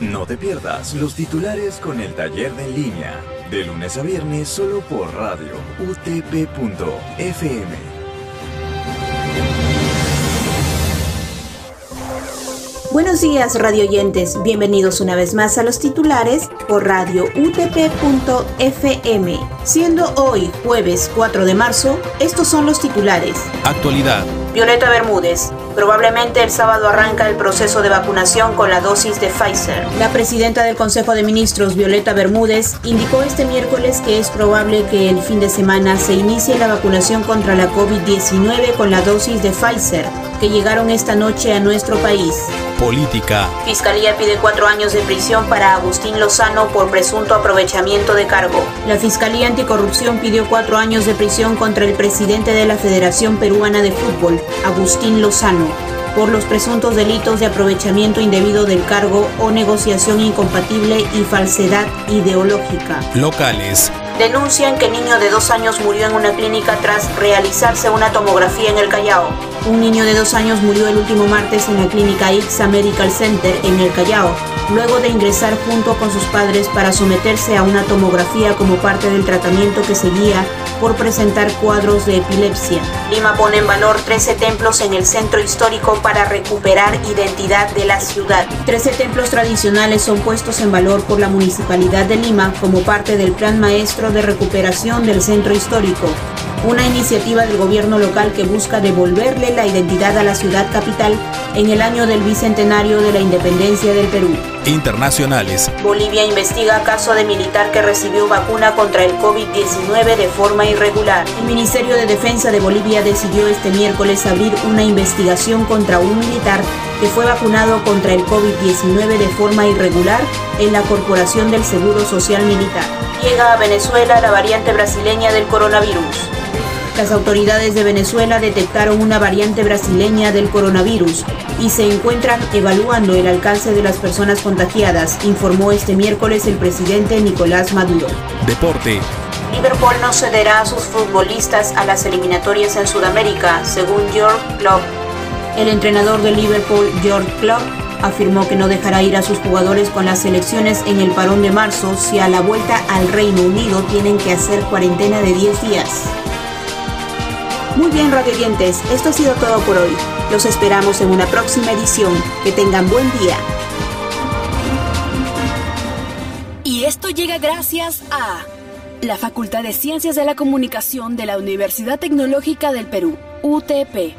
No te pierdas los titulares con el taller de en línea, de lunes a viernes solo por radio utp.fm. Buenos días, radio oyentes. Bienvenidos una vez más a los titulares por radio utp.fm. Siendo hoy jueves 4 de marzo, estos son los titulares. Actualidad. Violeta Bermúdez. Probablemente el sábado arranca el proceso de vacunación con la dosis de Pfizer. La presidenta del Consejo de Ministros, Violeta Bermúdez, indicó este miércoles que es probable que el fin de semana se inicie la vacunación contra la COVID-19 con la dosis de Pfizer, que llegaron esta noche a nuestro país política. Fiscalía pide cuatro años de prisión para Agustín Lozano por presunto aprovechamiento de cargo. La Fiscalía Anticorrupción pidió cuatro años de prisión contra el presidente de la Federación Peruana de Fútbol, Agustín Lozano por los presuntos delitos de aprovechamiento indebido del cargo o negociación incompatible y falsedad ideológica. Locales. Denuncian que niño de dos años murió en una clínica tras realizarse una tomografía en el Callao. Un niño de dos años murió el último martes en la clínica X Medical Center en el Callao, luego de ingresar junto con sus padres para someterse a una tomografía como parte del tratamiento que seguía por presentar cuadros de epilepsia. Lima pone en valor 13 templos en el centro histórico para recuperar identidad de la ciudad. 13 templos tradicionales son puestos en valor por la Municipalidad de Lima como parte del Plan Maestro de Recuperación del Centro Histórico, una iniciativa del gobierno local que busca devolverle la identidad a la ciudad capital en el año del bicentenario de la independencia del Perú. Internacionales. Bolivia investiga caso de militar que recibió vacuna contra el COVID-19 de forma irregular. El Ministerio de Defensa de Bolivia decidió este miércoles abrir una investigación contra un militar que fue vacunado contra el COVID-19 de forma irregular en la Corporación del Seguro Social Militar. Llega a Venezuela la variante brasileña del coronavirus. Las autoridades de Venezuela detectaron una variante brasileña del coronavirus y se encuentran evaluando el alcance de las personas contagiadas, informó este miércoles el presidente Nicolás Maduro. Deporte. Liverpool no cederá a sus futbolistas a las eliminatorias en Sudamérica, según George Klopp. El entrenador de Liverpool, George Klopp, afirmó que no dejará ir a sus jugadores con las selecciones en el parón de marzo si a la vuelta al Reino Unido tienen que hacer cuarentena de 10 días. Muy bien, radiantes, esto ha sido todo por hoy. Los esperamos en una próxima edición. Que tengan buen día. Y esto llega gracias a la Facultad de Ciencias de la Comunicación de la Universidad Tecnológica del Perú, UTP.